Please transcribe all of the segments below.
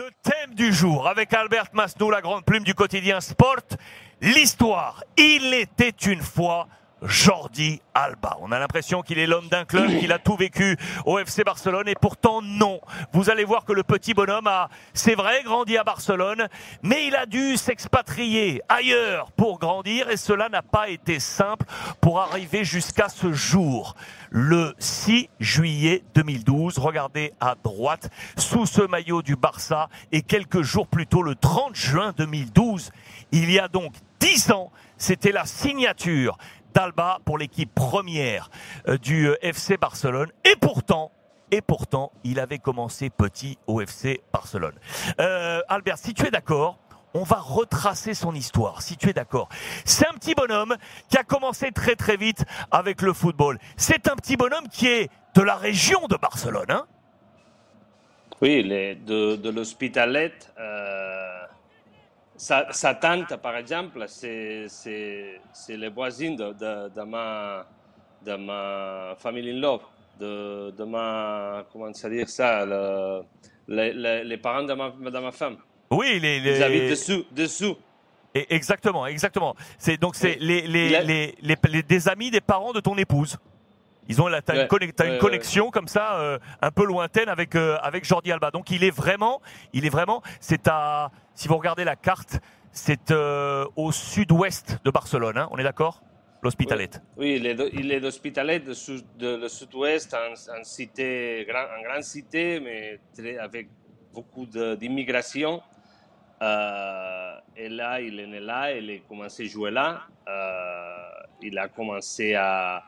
Le thème du jour avec Albert Masnou, la grande plume du quotidien Sport, l'histoire. Il était une fois Jordi Alba. On a l'impression qu'il est l'homme d'un club, qu'il a tout vécu au FC Barcelone et pourtant non. Vous allez voir que le petit bonhomme a, c'est vrai, grandi à Barcelone, mais il a dû s'expatrier ailleurs pour grandir et cela n'a pas été simple pour arriver jusqu'à ce jour. Le 6 juillet 2012, regardez à droite, sous ce maillot du Barça et quelques jours plus tôt, le 30 juin 2012, il y a donc 10 ans, c'était la signature d'Alba pour l'équipe première euh, du euh, FC Barcelone. Et pourtant, il avait commencé petit au FC Barcelone. Euh, Albert, si tu es d'accord, on va retracer son histoire, si tu es d'accord. C'est un petit bonhomme qui a commencé très très vite avec le football. C'est un petit bonhomme qui est de la région de Barcelone. Hein oui, de, l'Hospitalet. Sa, tante, par exemple, c'est les voisines de, de, de, ma, de ma famille in love, de, de ma, comment ça dire ça, le, les, les, parents de ma, de ma femme. Oui, les, les... Ils habitent dessous, dessous. Et exactement, exactement. C'est donc c'est les, les, les, les, des amis des parents de ton épouse. Ils ont t'as une, une, connexion comme ça, euh, un peu lointaine avec euh, avec Jordi Alba. Donc il est vraiment, il est vraiment, c'est à, si vous regardez la carte, c'est euh, au sud-ouest de Barcelone. Hein, on est d'accord? L'Hospitalet. Oui, il est, il est d'Hospitalet, de, de, le sud-ouest, en, cité, grand, en grande cité, mais très, avec beaucoup d'immigration. et là, il est né là, il a commencé à jouer là. il a commencé à,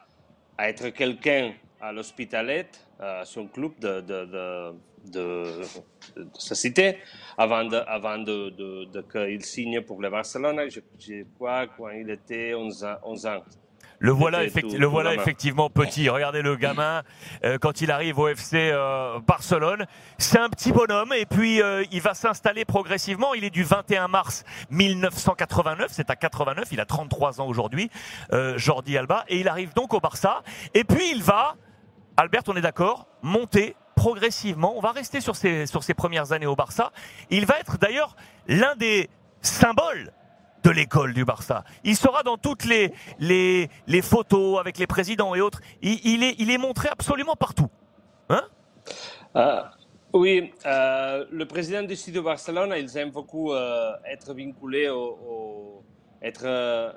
à être quelqu'un à l'Hospitalet, à son club de, de, de, de, sa cité, avant, de, avant de, qu'il signe pour le Barcelone, je, je, crois, quand il était 11 ans. 11 ans. Le voilà, le voilà effectivement petit. Regardez le gamin euh, quand il arrive au FC euh, Barcelone. C'est un petit bonhomme et puis euh, il va s'installer progressivement. Il est du 21 mars 1989. C'est à 89. Il a 33 ans aujourd'hui, Jordi Alba. Et il arrive donc au Barça. Et puis il va, Albert, on est d'accord, monter progressivement. On va rester sur ses, sur ses premières années au Barça. Il va être d'ailleurs l'un des symboles de l'école du Barça. Il sera dans toutes les, les, les photos avec les présidents et autres. Il, il, est, il est montré absolument partout. Hein euh, oui, euh, le président du sud de Barcelone, ils aiment beaucoup euh, être vinculés au, au être euh,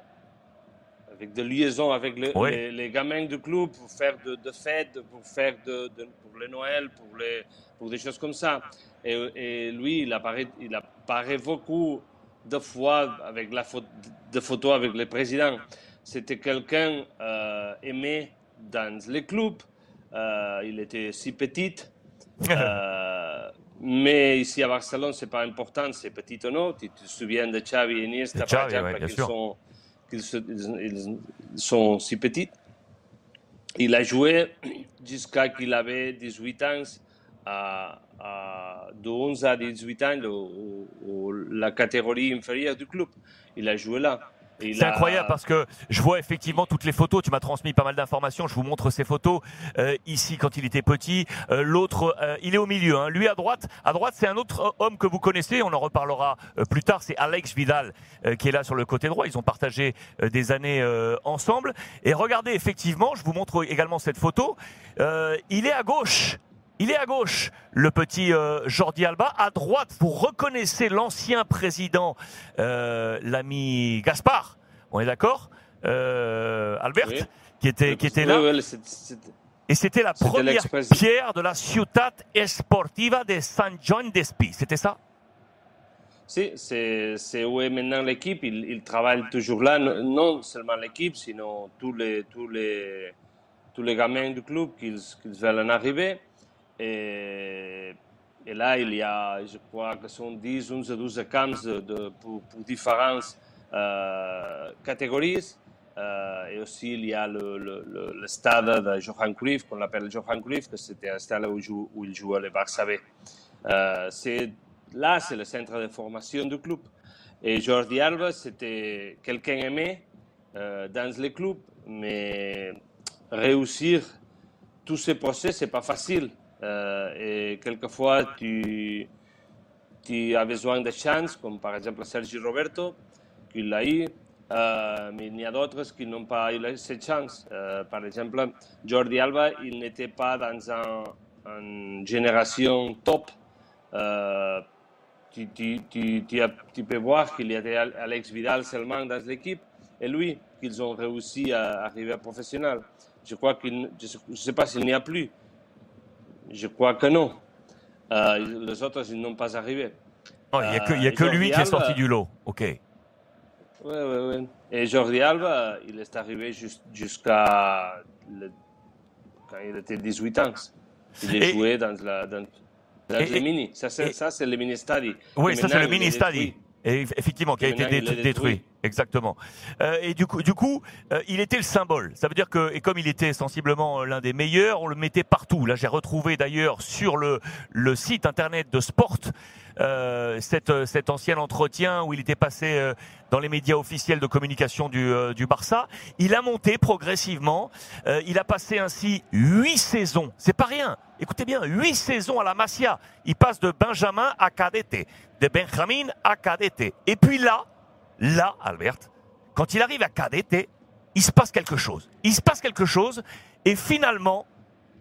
avec des liaisons avec le, les, les, gamins du club pour faire de, de fêtes, pour faire de, de, pour le Noël, pour, les, pour des choses comme ça. Et, et lui, il apparaît, il apparaît beaucoup deux fois avec la photo, de photos avec le président. C'était quelqu'un euh, aimé dans les clubs. Euh, il était si petit. Euh, mais ici à Barcelone, c'est pas important, c'est petit ou non. Tu te souviens de Xavi et Iniesta, par exemple, qu'ils sont, ils sont si petits. Il a joué jusqu'à qu'il avait 18 ans à, à, de 11 à 18 ans au, au, la catégorie inférieure du club. Il a joué là. C'est incroyable parce que je vois effectivement toutes les photos. Tu m'as transmis pas mal d'informations. Je vous montre ces photos euh, ici quand il était petit. Euh, L'autre, euh, il est au milieu. Hein. Lui à droite. À droite, c'est un autre homme que vous connaissez. On en reparlera euh, plus tard. C'est Alex Vidal euh, qui est là sur le côté droit. Ils ont partagé des années ensemble. Et regardez effectivement, je vous montre également cette photo. il est à gauche. Il est à gauche, le petit euh, Jordi Alba. À droite, vous reconnaissez l'ancien président, euh, l'ami Gaspard. On est d'accord? Euh, Albert qui était, qui était là. Et c'était la première pierre de la Ciutat Esportiva de San John d'Espí. C'était ça? Si, c'est où est maintenant l'équipe. Il, il, travaille toujours là, non seulement l'équipe, sinon tous les, tous, les, tous les gamins du club qui, qui veulent en arriver. Et, là, il y a, je crois que sont 10, 11, 12 camps de, de, pour, différentes euh, catégories. Euh, et aussi, il y a le, stade de Johan Cruyff, qu'on appelle Johan Cruyff, que c'était un stade où, joue, où il jouait le Barça B. Euh, là, c'est le centre de formation du club. Et Jordi Alba, c'était quelqu'un aimé euh, dans le club, mais réussir tous ces procès, c'est pas facile. Euh, et quelquefois, tu, tu as besoin de chance, comme par exemple Sergi Roberto, qui l'a eu, euh, mais il y a d'autres qui n'ont pas eu cette chance. Euh, par exemple, Jordi Alba, il n'était pas dans un, une génération top. Tu, peux voir qu'il y avait Alex Vidal seulement dans l'équipe et lui, qu'ils ont réussi à arriver professionnel. Je crois qu'il, je ne sais pas s'il n'y a plus. Je crois que non. les autres, ils n'ont pas arrivé. Il n'y a que, y a que lui qui est sorti du lot. OK. Oui, oui, oui. Et Jordi Alba, il est arrivé jusqu'à quand il était 18 ans. Il est joué dans, la, dans, dans le mini. Ça, c'est le mini study. Oui, ça, c'est le mini study. Et effectivement, qui a été détruit. Exactement. Euh, et du coup, du coup euh, il était le symbole. Ça veut dire que, et comme il était sensiblement euh, l'un des meilleurs, on le mettait partout. Là, j'ai retrouvé d'ailleurs sur le, le site internet de Sport euh, cet, euh, cet ancien entretien où il était passé euh, dans les médias officiels de communication du, du Barça. Il a monté progressivement. il a passé ainsi huit saisons. C'est pas rien. Écoutez bien, huit saisons à la Masia. Il passe de Benjamin à Cadete, de Benjamin à Cadete. Et puis là, là, Albert, quand il arrive à Cadete, il se passe quelque chose. Il se passe quelque chose et finalement,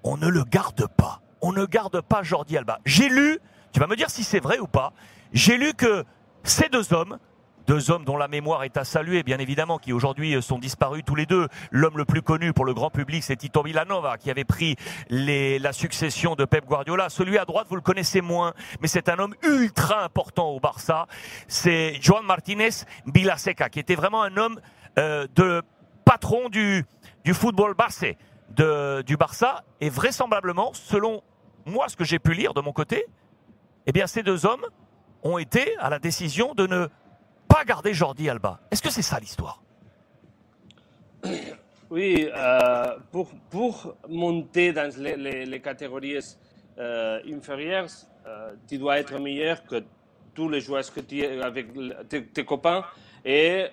on ne le garde pas. On ne garde pas Jordi Alba. J'ai lu tu vas me dire si c'est vrai ou pas. J'ai lu que ces deux hommes, deux hommes dont la mémoire est à saluer, bien évidemment, qui aujourd'hui sont disparus tous les deux. L'homme le plus connu pour le grand public, c'est Tito Villanova, qui avait pris la succession de Pep Guardiola. Celui à droite, vous le connaissez moins, mais c'est un homme ultra important au Barça. C'est Joan Martinez Vilaseca, qui était vraiment un homme euh, de patron du, football basé du Barça. Et vraisemblablement, selon moi, ce que j'ai pu lire de mon côté, eh bien ces deux hommes ont été à la décision de ne pas garder Jordi Alba. Est-ce que c'est ça l'histoire? Oui, euh, pour, pour, monter dans les, catégories euh, inférieures, euh, tu dois être meilleur que tous les joueurs que tu avec tes, copains et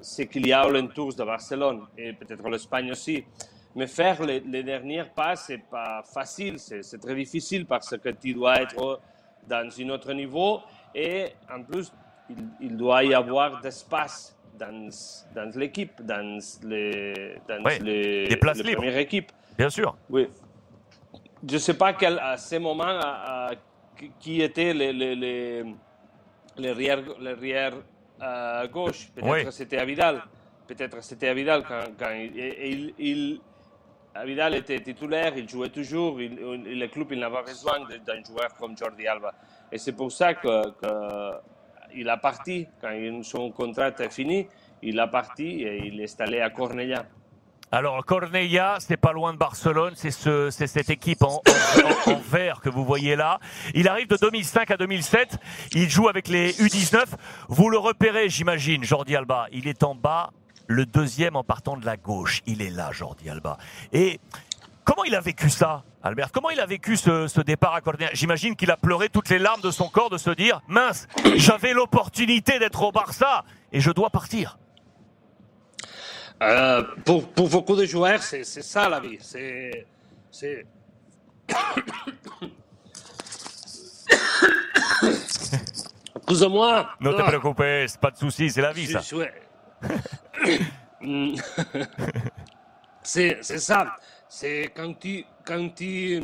ce qu'il y a alentour de Barcelone et peut-être l'Espagne aussi. Mais faire les, les dernières pas, c'est pas facile, c'est très difficile parce que tu dois être dans un autre niveau et en plus, il, doit y avoir d'espace dans, dans l'équipe, dans, les, dans les, les, places libres. première équipe. Bien sûr. Oui. Je ne sais pas quel, à ce moment qui étaient les, les, les, les euh, gauche. Peut-être c'était à Vidal. Peut-être c'était à Vidal quand, quand il, il Vidal était titulaire, il jouait toujours, le club n'avait besoin d'un joueur comme Jordi Alba. Et c'est pour ça qu'il a parti, quand son contrat est fini, il a parti et il est allé à Cornellà. Alors Cornellà, c'est pas loin de Barcelone, c'est ce, cette équipe en, vert que vous voyez là. Il arrive de 2005 à 2007, il joue avec les U19. Vous le repérez, j'imagine, Jordi Alba. Il est en bas le deuxième en partant de la gauche. Il est là, Jordi Alba. Et comment il a vécu ça, Albert? Comment il a vécu ce, départ à Cornellà J'imagine qu'il a pleuré toutes les larmes de son corps de se dire mince, j'avais l'opportunité d'être au Barça et je dois partir. Euh, pour, beaucoup de joueurs, c'est ça la vie. C'est. Plus ou moins. Ne te préoccupe, pas de soucis, c'est la vie, ça. C'est ça. C'est quand tu, quand tu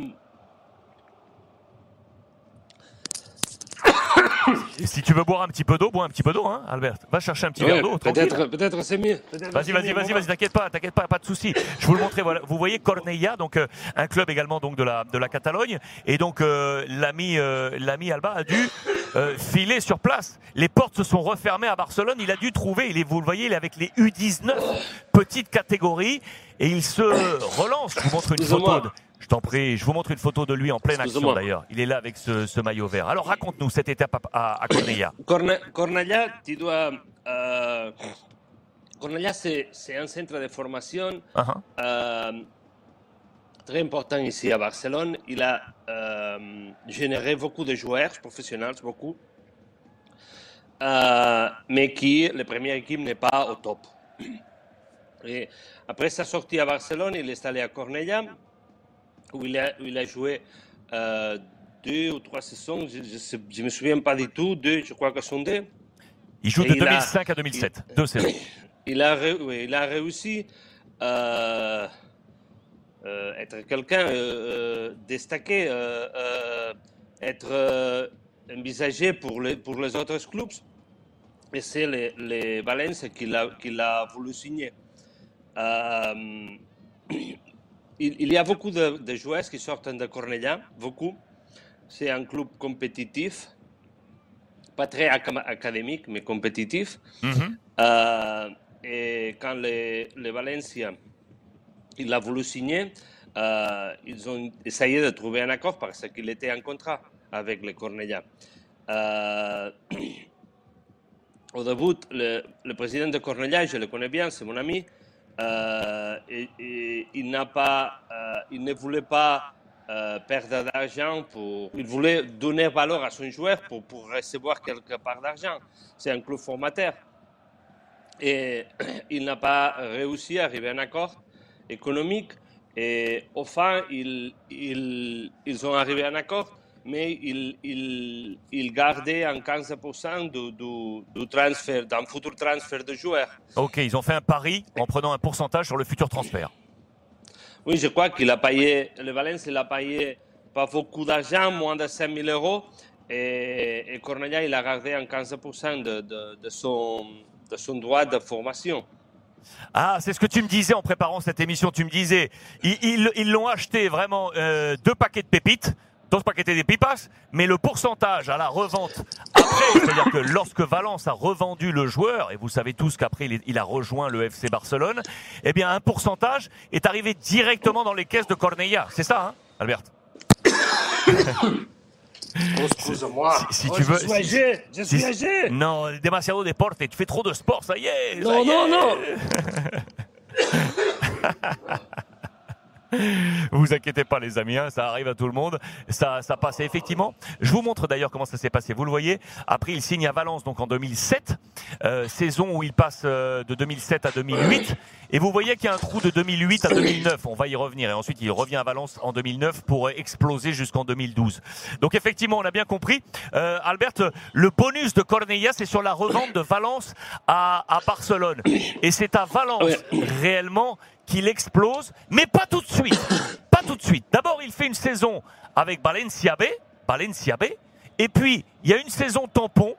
si tu veux boire un petit peu d'eau, bois un petit peu d'eau, hein, Albert. Va chercher un petit verre d'eau. Peut-être, peut-être c'est mieux. Vas-y, vas-y, vas-y, vas-y, t'inquiète pas, t'inquiète pas, pas de souci. Je vous le montrer. Voilà, vous voyez Cornella, donc euh, un club également donc de la de la Catalogne, et donc euh, l'ami euh, l'ami Alba a dû filer sur place. Les portes se sont refermées à Barcelone. Il a dû trouver. Il est, vous le voyez, il est avec les U19, petite catégorie, et il se relance. Je vous montre une photo. Je t'en prie, je vous montre une photo de lui en pleine action d'ailleurs. Il est là avec ce, maillot vert. Alors raconte-nous cette étape à, à Cornella. Cornella, tu dois. Euh, Cornella, c'est un centre de formation uh-huh. euh, très important ici à Barcelone. Il a euh, généré beaucoup de joueurs professionnels, beaucoup, mais qui, la première équipe n'est pas au top. Et après sa sortie à Barcelone, il est allé à Cornella où il a, il a joué euh, deux ou trois saisons, je ne me souviens pas du tout, deux, je crois que sont deux. Il joue de 2005 à 2007, deux saisons. Il a, il a réussi à euh, être quelqu'un euh, destaqué, être envisagé pour les, pour les autres clubs. Et c'est les, les Valence qu'il a, qu'il a voulu signer. Il, y a beaucoup de, joueurs qui sortent de Cornellà, beaucoup. C'est un club compétitif, pas très académique, mais compétitif. Euh, et quand les, les Valencia, il a voulu signer, euh, ils ont essayé de trouver un accord parce qu'il était en contrat avec les Cornellà. Euh, au début, le, le, président de Cornellà, je le connais bien, c'est mon ami, euh, il, n'a pas, euh, il ne voulait pas euh, perdre d'argent, pour, il voulait donner valeur à son joueur pour, pour recevoir quelque part d'argent. C'est un club formateur. Et il n'a pas réussi à arriver à un accord économique. Et au fin, ils, ils, ils ont arrivé à un accord mais il, il, il gardait un 15% du, du, du, transfert, d'un futur transfert de joueurs. Ok, ils ont fait un pari en prenant un pourcentage sur le futur transfert. Oui, je crois qu'il a payé, le Valence, il a payé pas beaucoup d'argent, moins de 5 000 euros, et, et Cornelia, il a gardé un 15% de, de, de, son, de son droit de formation. Ah, c'est ce que tu me disais en préparant cette émission. Tu me disais, ils l'ont acheté vraiment euh, deux paquets de pépites dos paquetes des pipas, mais le pourcentage à la revente après, c'est-à-dire que lorsque Valence a revendu le joueur, et vous savez tous qu'après il, a rejoint le FC Barcelone, eh bien un pourcentage est arrivé directement dans les caisses de Corneilla. C'est ça, hein, Albert excuse-moi. Si, si oh, tu veux, je suis âgé. Je suis âgé. Non, demasiado deporte. Tu fais trop de sport, ça y est. Non, non, non. vous inquiétez pas les amis, hein, ça arrive à tout le monde, ça, ça passe. effectivement, je vous montre d'ailleurs comment ça s'est passé. Vous le voyez, après il signe à Valence donc en 2007, euh, saison où il passe euh, de 2007 à 2008, et vous voyez qu'il y a un trou de 2008 à 2009. On va y revenir et ensuite il revient à Valence en 2009 pour exploser jusqu'en 2012. Donc effectivement, on a bien compris, euh, Albert, le bonus de Cornella c'est sur la revente de Valence à, à Barcelone, et c'est à Valence réellement qu'il explose, mais pas tout de suite. Pas tout de suite. D'abord, il fait une saison avec Valencia B, Valencia B, et puis il y a une saison tampon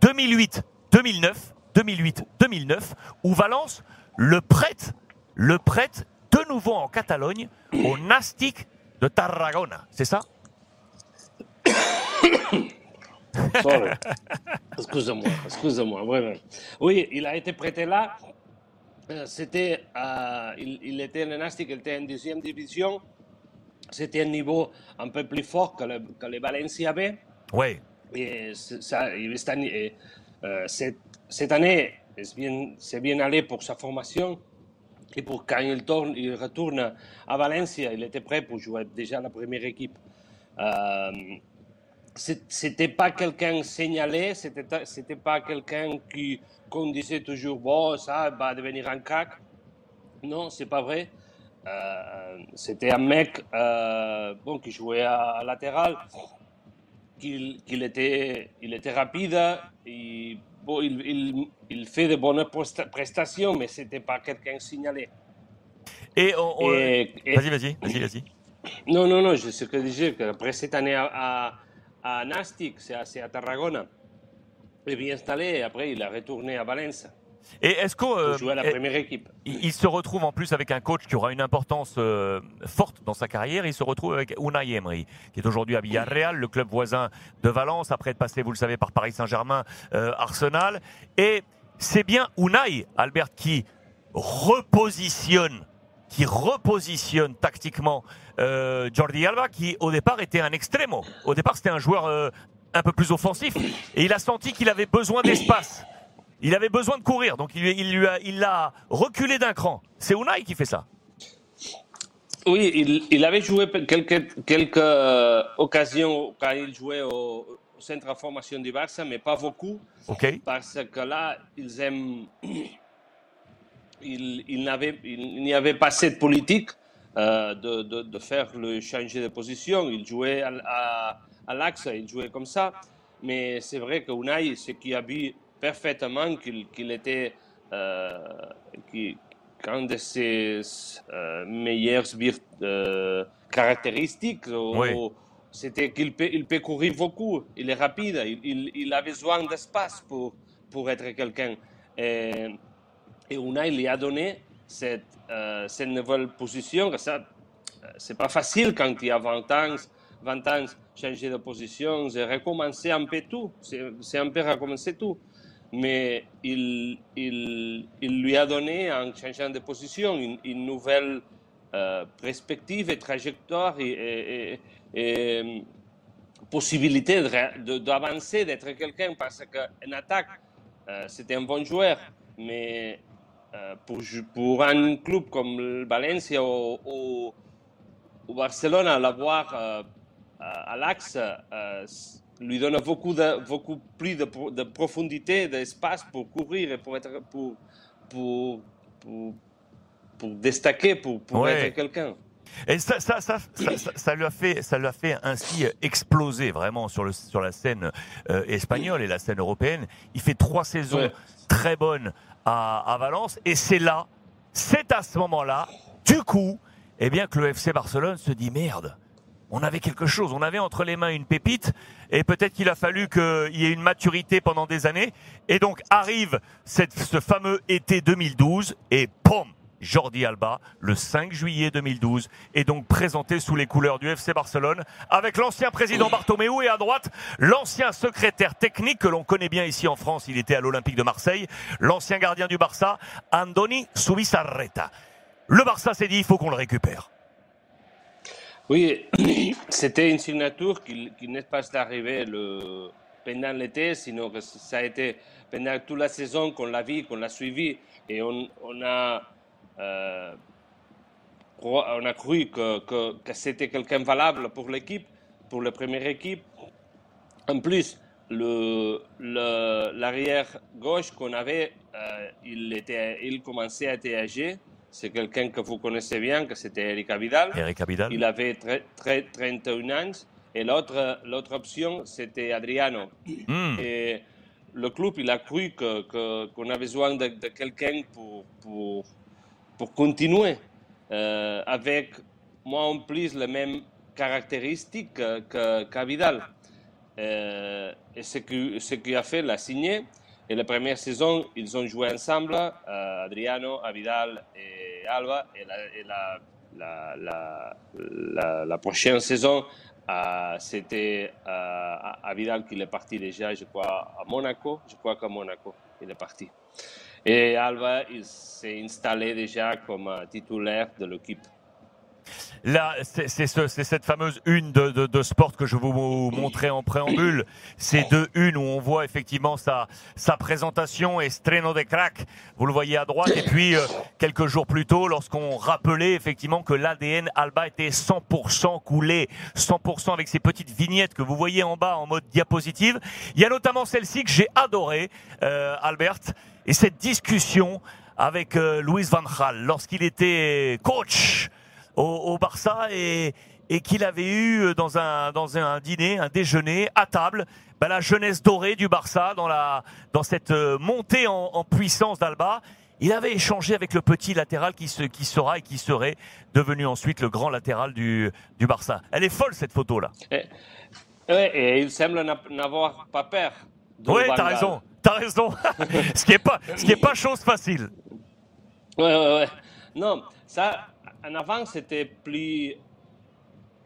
2008, 2009, 2008, 2009, où Valence le prête, le prête de nouveau en Catalogne au Nastic de Tarragona. C'est ça Excusez-moi, excusez-moi, Oui, il a été prêté là c'était, euh, il, était en Nastic, il était en deuxième division. C'était un niveau un peu plus fort que, le, que les Valencia B. Oui. Et ça, cette, année, euh, cette, cette année, c'est bien, bien allé pour sa formation. Et pour quand il, tourne, il retourne à Valencia, il était prêt pour jouer déjà la première équipe. Euh, c'était pas quelqu'un signalé, c'était c'était pas quelqu'un qui qu'on disait toujours bon ça va devenir un crack. Non, c'est pas vrai. Euh, c'était un mec euh, bon qui jouait à, latéral, qu'il était il était rapide, et, bon, il, il, il, fait de bonnes prestations, mais c'était pas quelqu'un signalé. Et, vas-y vas-y vas-y vas-y. Non non non, je sais que disais qu'après cette année à à Nastic, c'est à, Tarragona. Il est bien installé et après il a retourné à Valence. Et est-ce euh, à la première équipe il, se retrouve en plus avec un coach qui aura une importance euh, forte dans sa carrière. Il se retrouve avec Unai Emery, qui est aujourd'hui à Villarreal, le club voisin de Valence, après être passé, vous le savez, par Paris Saint-Germain, euh, Arsenal. Et c'est bien Unai, Albert, qui repositionne qui repositionne tactiquement euh, Jordi Alba, qui au départ était un extrême. Au départ, c'était un joueur euh, un peu plus offensif, et il a senti qu'il avait besoin d'espace. Il avait besoin de courir, donc il, il lui a, il l'a reculé d'un cran. C'est Unai qui fait ça. Oui, il, il avait joué quelques, quelques euh, occasions quand il jouait au, centre de formation du Barça, mais pas beaucoup. Parce que là, ils aiment il, il n'y avait pas cette politique euh, de, de, de, faire le changer de position. Il jouait à, à l'axe, il jouait comme ça. Mais c'est vrai que Unai, ce qui a vu parfaitement qu'il était euh, de ses euh, meilleures euh, caractéristiques, c'était qu'il peut, il peut courir beaucoup, il est rapide, il, il, a besoin d'espace pour, pour être quelqu'un. Et, et Unai lui a donné cette, cette nouvelle position. Ça, c'est pas facile quand il y a 20 ans, 20 ans, changer de position, et recommencer un peu tout. C'est un peu recommencer tout. Mais il, il, lui a donné, en changeant de position, une, nouvelle euh, perspective et trajectoire et, et, possibilité d'avancer, d'être quelqu'un, parce qu'en attaque, euh, c'était un bon joueur, mais euh, pour, pour un club comme le Valencia ou, ou Barcelone, l'avoir à l'axe lui donne beaucoup, de, beaucoup plus de, de profondité, d'espace pour courir et pour, être, pour, pour, pour, pour destaquer, pour, pour être quelqu'un. Et ça, ça, ça, ça, lui a fait, ça lui a fait ainsi exploser vraiment sur, le, sur la scène euh, espagnole et la scène européenne. Il fait trois saisons très bonnes à, Valence. Et c'est là, c'est à ce moment-là, du coup, eh bien que le FC Barcelone se dit merde on avait quelque chose, on avait entre les mains une pépite, et peut-être qu'il a fallu qu'il y ait une maturité pendant des années, et donc arrive cette, ce fameux été 2012, et POM Jordi Alba, le 5 juillet 2012, est donc présenté sous les couleurs du FC Barcelone, avec l'ancien président Bartomeu et à droite, l'ancien secrétaire technique que l'on connaît bien ici en France, il était à l'Olympique de Marseille, l'ancien gardien du Barça, Andoni Subisarreta. Le Barça s'est dit, il faut qu'on le récupère. Oui, c'était une signature qui, n'est pas arrivée le, pendant l'été, sinon que ça a été pendant toute la saison qu'on l'a vu, qu'on l'a suivi, et on, a, euh, on a cru que, que, c'était quelqu'un valable pour l'équipe, pour la première équipe. En plus, l'arrière gauche qu'on avait, euh, il, était, il commençait à être âgé c'est quelqu'un que vous connaissez bien, que c'était Eric Abidal. Eric Abidal. Il avait très, très, 31 ans. Et l'autre, l'autre option, c'était Adriano. Hmm. Et le club, il a cru que, qu'on a besoin de, quelqu'un pour, pour, pour continuer euh, avec, moi en plus, les mêmes caractéristiques que, qu'Abidal. Euh, et ce qu'il a fait, l'a signé. Et la première saison, ils ont joué ensemble, euh, Adriano, Avidal et Alba. Et la, prochaine saison, euh, c'était Avidal qui est parti déjà, je crois, à Monaco. Je crois qu'à Monaco, il est parti. Et Alba, il s'est installé déjà comme titulaire de l'équipe. Là, c'est cette fameuse une de, sport que je vous montrais en préambule. C'est deux une où on voit effectivement sa, sa présentation et Streno de crack. Vous le voyez à droite. Et puis, euh, quelques jours plus tôt, lorsqu'on rappelait effectivement que l'ADN Alba était 100% coulé, 100% avec ces petites vignettes que vous voyez en bas en mode diapositive. Il y a notamment celle-ci que j'ai adorée, euh, Albert, et cette discussion avec euh, Louis Van Gaal lorsqu'il était coach au, Barça et, et qu'il avait eu dans un, dans un dîner, un déjeuner à table, ben, la jeunesse dorée du Barça dans, la, dans cette euh, montée en, puissance d'Alba. Il avait échangé avec le petit latéral qui, se, qui sera et qui serait devenu ensuite le grand latéral du, du Barça. Elle est folle cette photo-là. Et, et, il semble n'avoir pas peur. Oui, t'as raison, t'as raison. ce qui n'est pas, ce qui est pas chose facile. Ouais, ouais, ouais. Non, ça, en avant, c'était plus,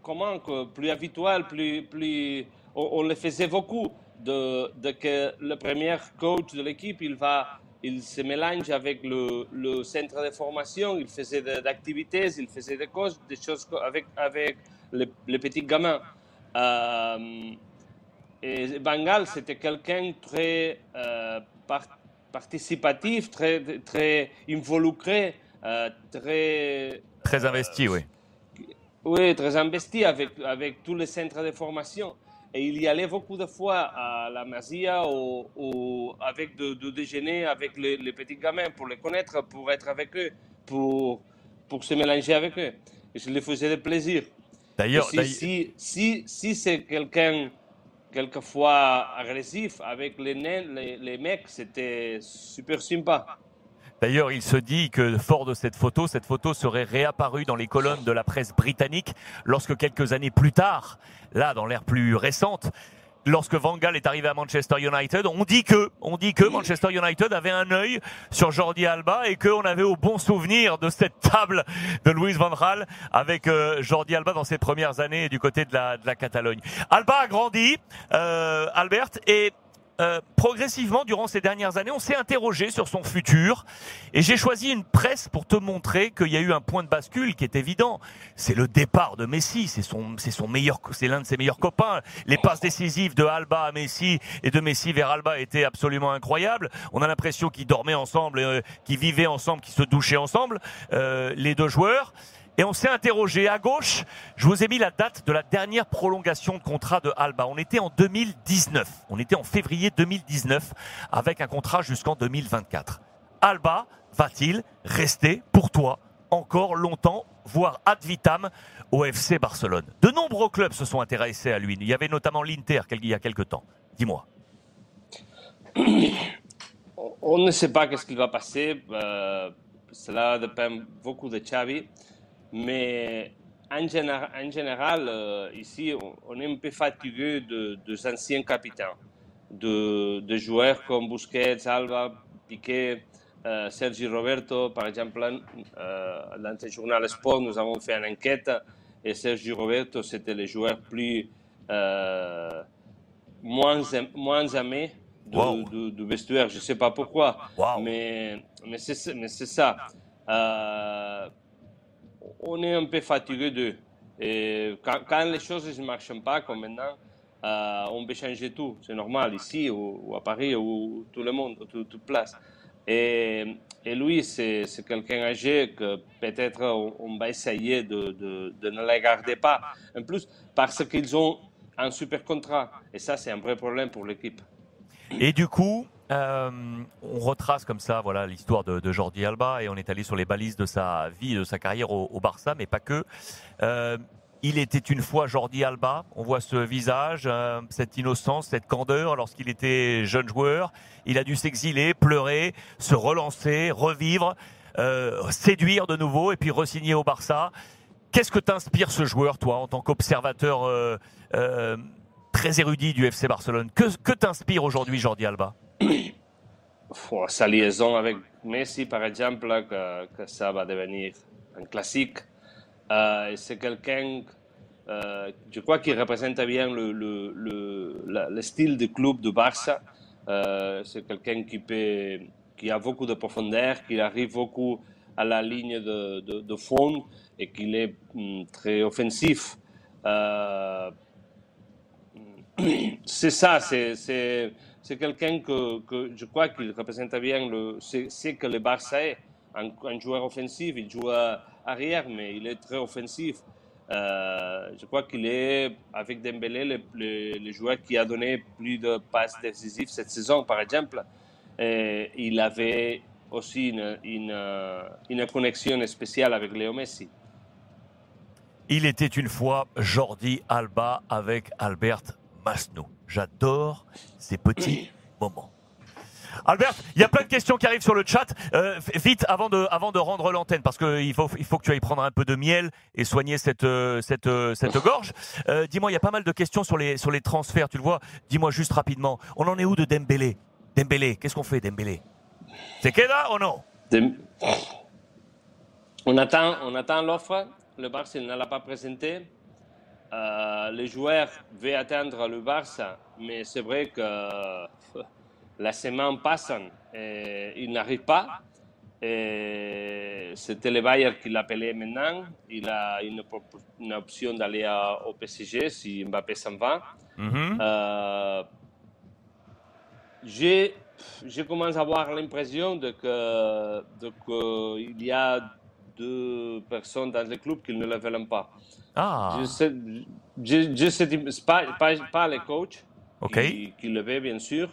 comment, plus habituel, plus, plus, on, le faisait beaucoup, de, que le premier coach de l'équipe, il va, il se mélange avec le, centre de formation, il faisait des activités, il faisait des choses, des choses avec, avec les, petits gamins. Euh, et Bengal, c'était quelqu'un très euh, participatif, très, très involucré, euh, très Très investi, oui. Oui, très investi avec, avec tous les centres de formation. Et il y allait beaucoup de fois à la Masia ou, avec de, déjeuner avec les, petits gamins pour les connaître, pour être avec eux, pour, pour se mélanger avec eux. Et je les faisais de plaisir. D'ailleurs, si, si, si, c'est quelqu'un quelquefois agressif avec les, les, les mecs, c'était super sympa. D'ailleurs, il se dit que fort de cette photo, cette photo serait réapparue dans les colonnes de la presse britannique lorsque quelques années plus tard, là dans l'ère plus récente, lorsque Van Gaal est arrivé à Manchester United, on dit que, on dit que Manchester United avait un œil sur Jordi Alba et qu'on avait au bon souvenir de cette table de Louis Van Gaal avec euh, Jordi Alba dans ses premières années du côté de la, de la Catalogne. Alba a grandi, euh, Albert, et euh, progressivement, durant ces dernières années, on s'est interrogé sur son futur. Et j'ai choisi une presse pour te montrer qu'il y a eu un point de bascule qui est évident. C'est le départ de Messi. C'est son, c'est son meilleur, c'est l'un de ses meilleurs copains. Les passes décisives de Alba à Messi et de Messi vers Alba étaient absolument incroyables. On a l'impression qu'ils dormaient ensemble, euh, qu'ils vivaient ensemble, qu'ils se douchaient ensemble, euh, les deux joueurs et on s'est interrogé. À gauche, je vous ai mis la date de la dernière prolongation de contrat de Alba. On était en 2019. On était en février 2019 avec un contrat jusqu'en 2024. Alba va-t-il rester pour toi encore longtemps, voire ad vitam, au FC Barcelone? De nombreux clubs se sont intéressés à lui. Il y avait notamment l'Inter il y a quelques temps. Dis-moi. On ne sait pas qu'est-ce qu'il va passer. Euh, cela dépend beaucoup de Xavi. Mais en, général, euh, ici, on, est un peu fatigué de, des anciens capitaines, de, joueurs comme Busquets, Alba, Piqué, euh, Sergi Roberto. Par exemple, euh, dans le journal Sport, nous avons fait une enquête et Sergi Roberto, c'était le joueur plus moins, moins aimé du, vestiaire. Je ne sais pas pourquoi, mais, mais c'est ça on est un peu fatigué. Et quand, les choses ne marchent pas, comme maintenant, euh, on peut changer tout. C'est normal, ici ou, à Paris ou tout le monde, toute, toute place. Et, et lui, c'est quelqu'un âgé que peut-être on, va essayer de, de, de, ne les garder pas. En plus, parce qu'ils ont un super contrat. Et ça, c'est un vrai problème pour l'équipe. Et du coup, euh, on retrace comme ça, voilà, l'histoire de, Jordi Alba et on est allé sur les balises de sa vie, de sa carrière au, Barça, mais pas que. Euh, il était une fois Jordi Alba. On voit ce visage, euh, cette innocence, cette candeur lorsqu'il était jeune joueur. Il a dû s'exiler, pleurer, se relancer, revivre, séduire de nouveau et puis resigner au Barça. Qu'est-ce que t'inspire ce joueur, toi, en tant qu'observateur très érudit du FC Barcelone? Que, que t'inspire aujourd'hui Jordi Alba? sa liaison avec Messi, par exemple, que, ça va devenir un classique. Euh, c'est quelqu'un, euh, je crois, qui représente bien le, le, le, style du club de Barça. Euh, c'est quelqu'un qui, qui a beaucoup de profondeur, qui arrive beaucoup à la ligne de, fond et qui est mm, très offensif. c'est ça, c'est c'est quelqu'un que, je crois qu'il représente bien le, ce que le Barça est. Un, joueur offensif, il joue arrière, mais il est très offensif. Euh, je crois qu'il est, avec Dembélé, le, joueur qui a donné plus de passes décisives cette saison, par exemple. Il avait aussi une, une, connexion spéciale avec Léo Messi. Il était une fois Jordi Alba avec Albert Masno. J'adore ces petits moments. Albert, il y a plein de questions qui arrivent sur le chat. Euh, vite, avant de, avant de rendre l'antenne, parce qu'il faut, il faut que tu ailles prendre un peu de miel et soigner cette, euh, cette, euh, cette gorge. dis-moi, il y a pas mal de questions sur les, sur les transferts, tu le vois. Dis-moi juste rapidement, on en est où de Dembélé? Dembélé, qu'est-ce qu'on fait Dembélé? C'est queda ou non? On attend, on attend l'offre. Le Barça ne l'a pas présenté. Euh, les joueurs veulent atteindre le Barça, mais c'est vrai que la semaine passe et ils n'arrivent pas. C'était le Bayern qui l'appelait maintenant. Il a une, une option d'aller au PSG si Mbappé s'en va. Mm-hmm. Euh, je commence à avoir l'impression de que, de y a deux personnes dans le club qui ne le veulent pas. Ah. Je sais, je, sais pas, pas, pas les coachs qui, qui, le veulent, bien sûr,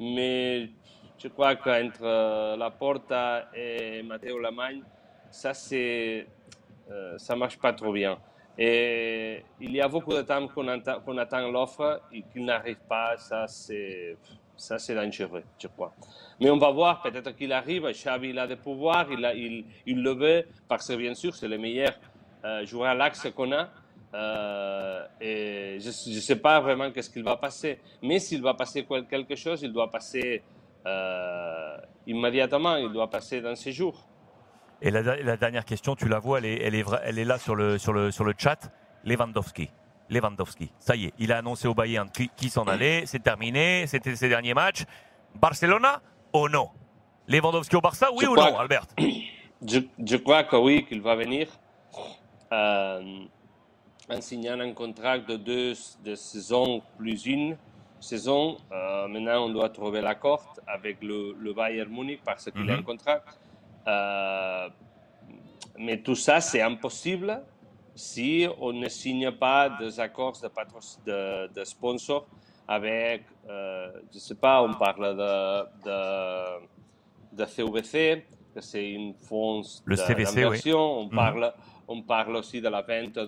mais je crois qu'entre euh, Laporta et Matteo Lamagne, ça c'est, euh, ça marche pas trop bien. Et il y a beaucoup de temps qu'on attend, attend l'offre et qu'il n'arrive pas. Ça, c'est ça, c'est dangereux, je crois. Mais on va voir, peut-être qu'il arrive. Xavi, il a des pouvoirs, il, le veut, parce que bien sûr, c'est le meilleur euh, joueur à l'axe qu'on a. Euh, et je ne sais pas vraiment qu'est-ce qu'il va passer. Mais s'il va passer quelque chose, il doit passer euh, immédiatement, il doit passer dans ces jours. Et la, dernière question, tu la vois, elle est, là sur le chat. Lewandowski. Lewandowski. Ça y est, il a annoncé au Bayern qui, qui s'en allait, c'est terminé, c'était ses derniers matchs. Barcelona ou non? Lewandowski au Barça, oui ou non, Albert? Je, je, crois que oui, qu'il va venir euh, en signant un contrat de deux de saisons plus une saison. Euh, maintenant, on doit trouver l'accord avec le, le, Bayern Munich parce qu'il a un mhm. contrat. Euh, mais tout ça, c'est impossible si on ne signe pas des accords de, de, de sponsor avec, euh, je ne sais pas, on parle de, de, de CVC, que c'est une fonds d'inversion, on, mhm. parle, on parle aussi de la vente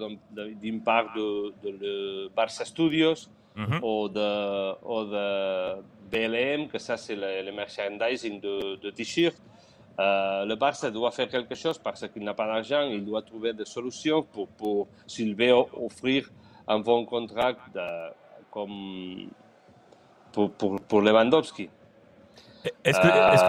d'une part de, de, Barça Studios mhm. ou, de, ou de BLM, que ça c'est le, le merchandising de, de t-shirts. Euh, le Barça doit faire quelque chose parce qu'il n'a pas d'argent, il doit trouver des solutions pour, pour s'il veut offrir un bon contrat de, comme pour, pour, pour Lewandowski. Est-ce que,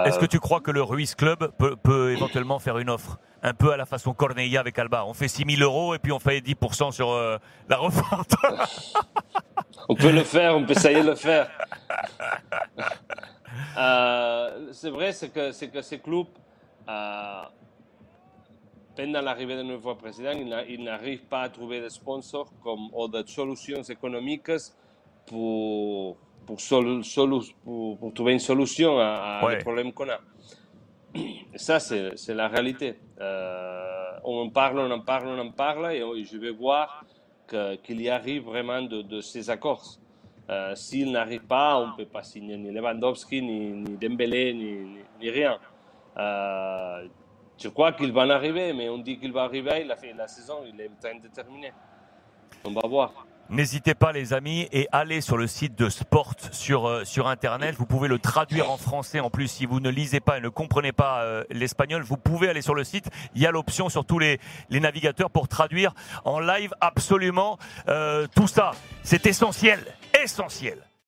est que, tu crois que le Ruiz Club peut, peut, éventuellement faire une offre un peu à la façon Corneilla avec Alba? On fait 6 000 euros et puis on fait 10% sur euh, la revente. on peut le faire, on peut essayer de le faire. Euh, c'est vrai, c'est que, que ces clubs, euh, pendant l'arrivée du nouveau président, ils n'arrivent pas à trouver des sponsors comme, ou des solutions économiques pour, pour, pour, pour trouver une solution à, à problèmes qu'on a. Ça, c'est la réalité. Euh, on en parle, on en parle, on en parle, et je vais voir qu'il y arrive vraiment de, de ces accords. Euh, s'il n'arrive pas, on ne peut pas signer ni Lewandowski, ni, ni Dembélé, ni, ni, rien. Euh, je crois qu'il va en arriver, mais on dit qu'il va arriver, il a fait la saison, il est en train de terminer. On va voir. N'hésitez pas les amis et allez sur le site de Sport sur, euh, sur Internet. Vous pouvez le traduire en français en plus si vous ne lisez pas et ne comprenez pas euh, l'espagnol. Vous pouvez aller sur le site. Il y a l'option sur tous les, les navigateurs pour traduire en live absolument euh, tout ça. C'est essentiel, essentiel.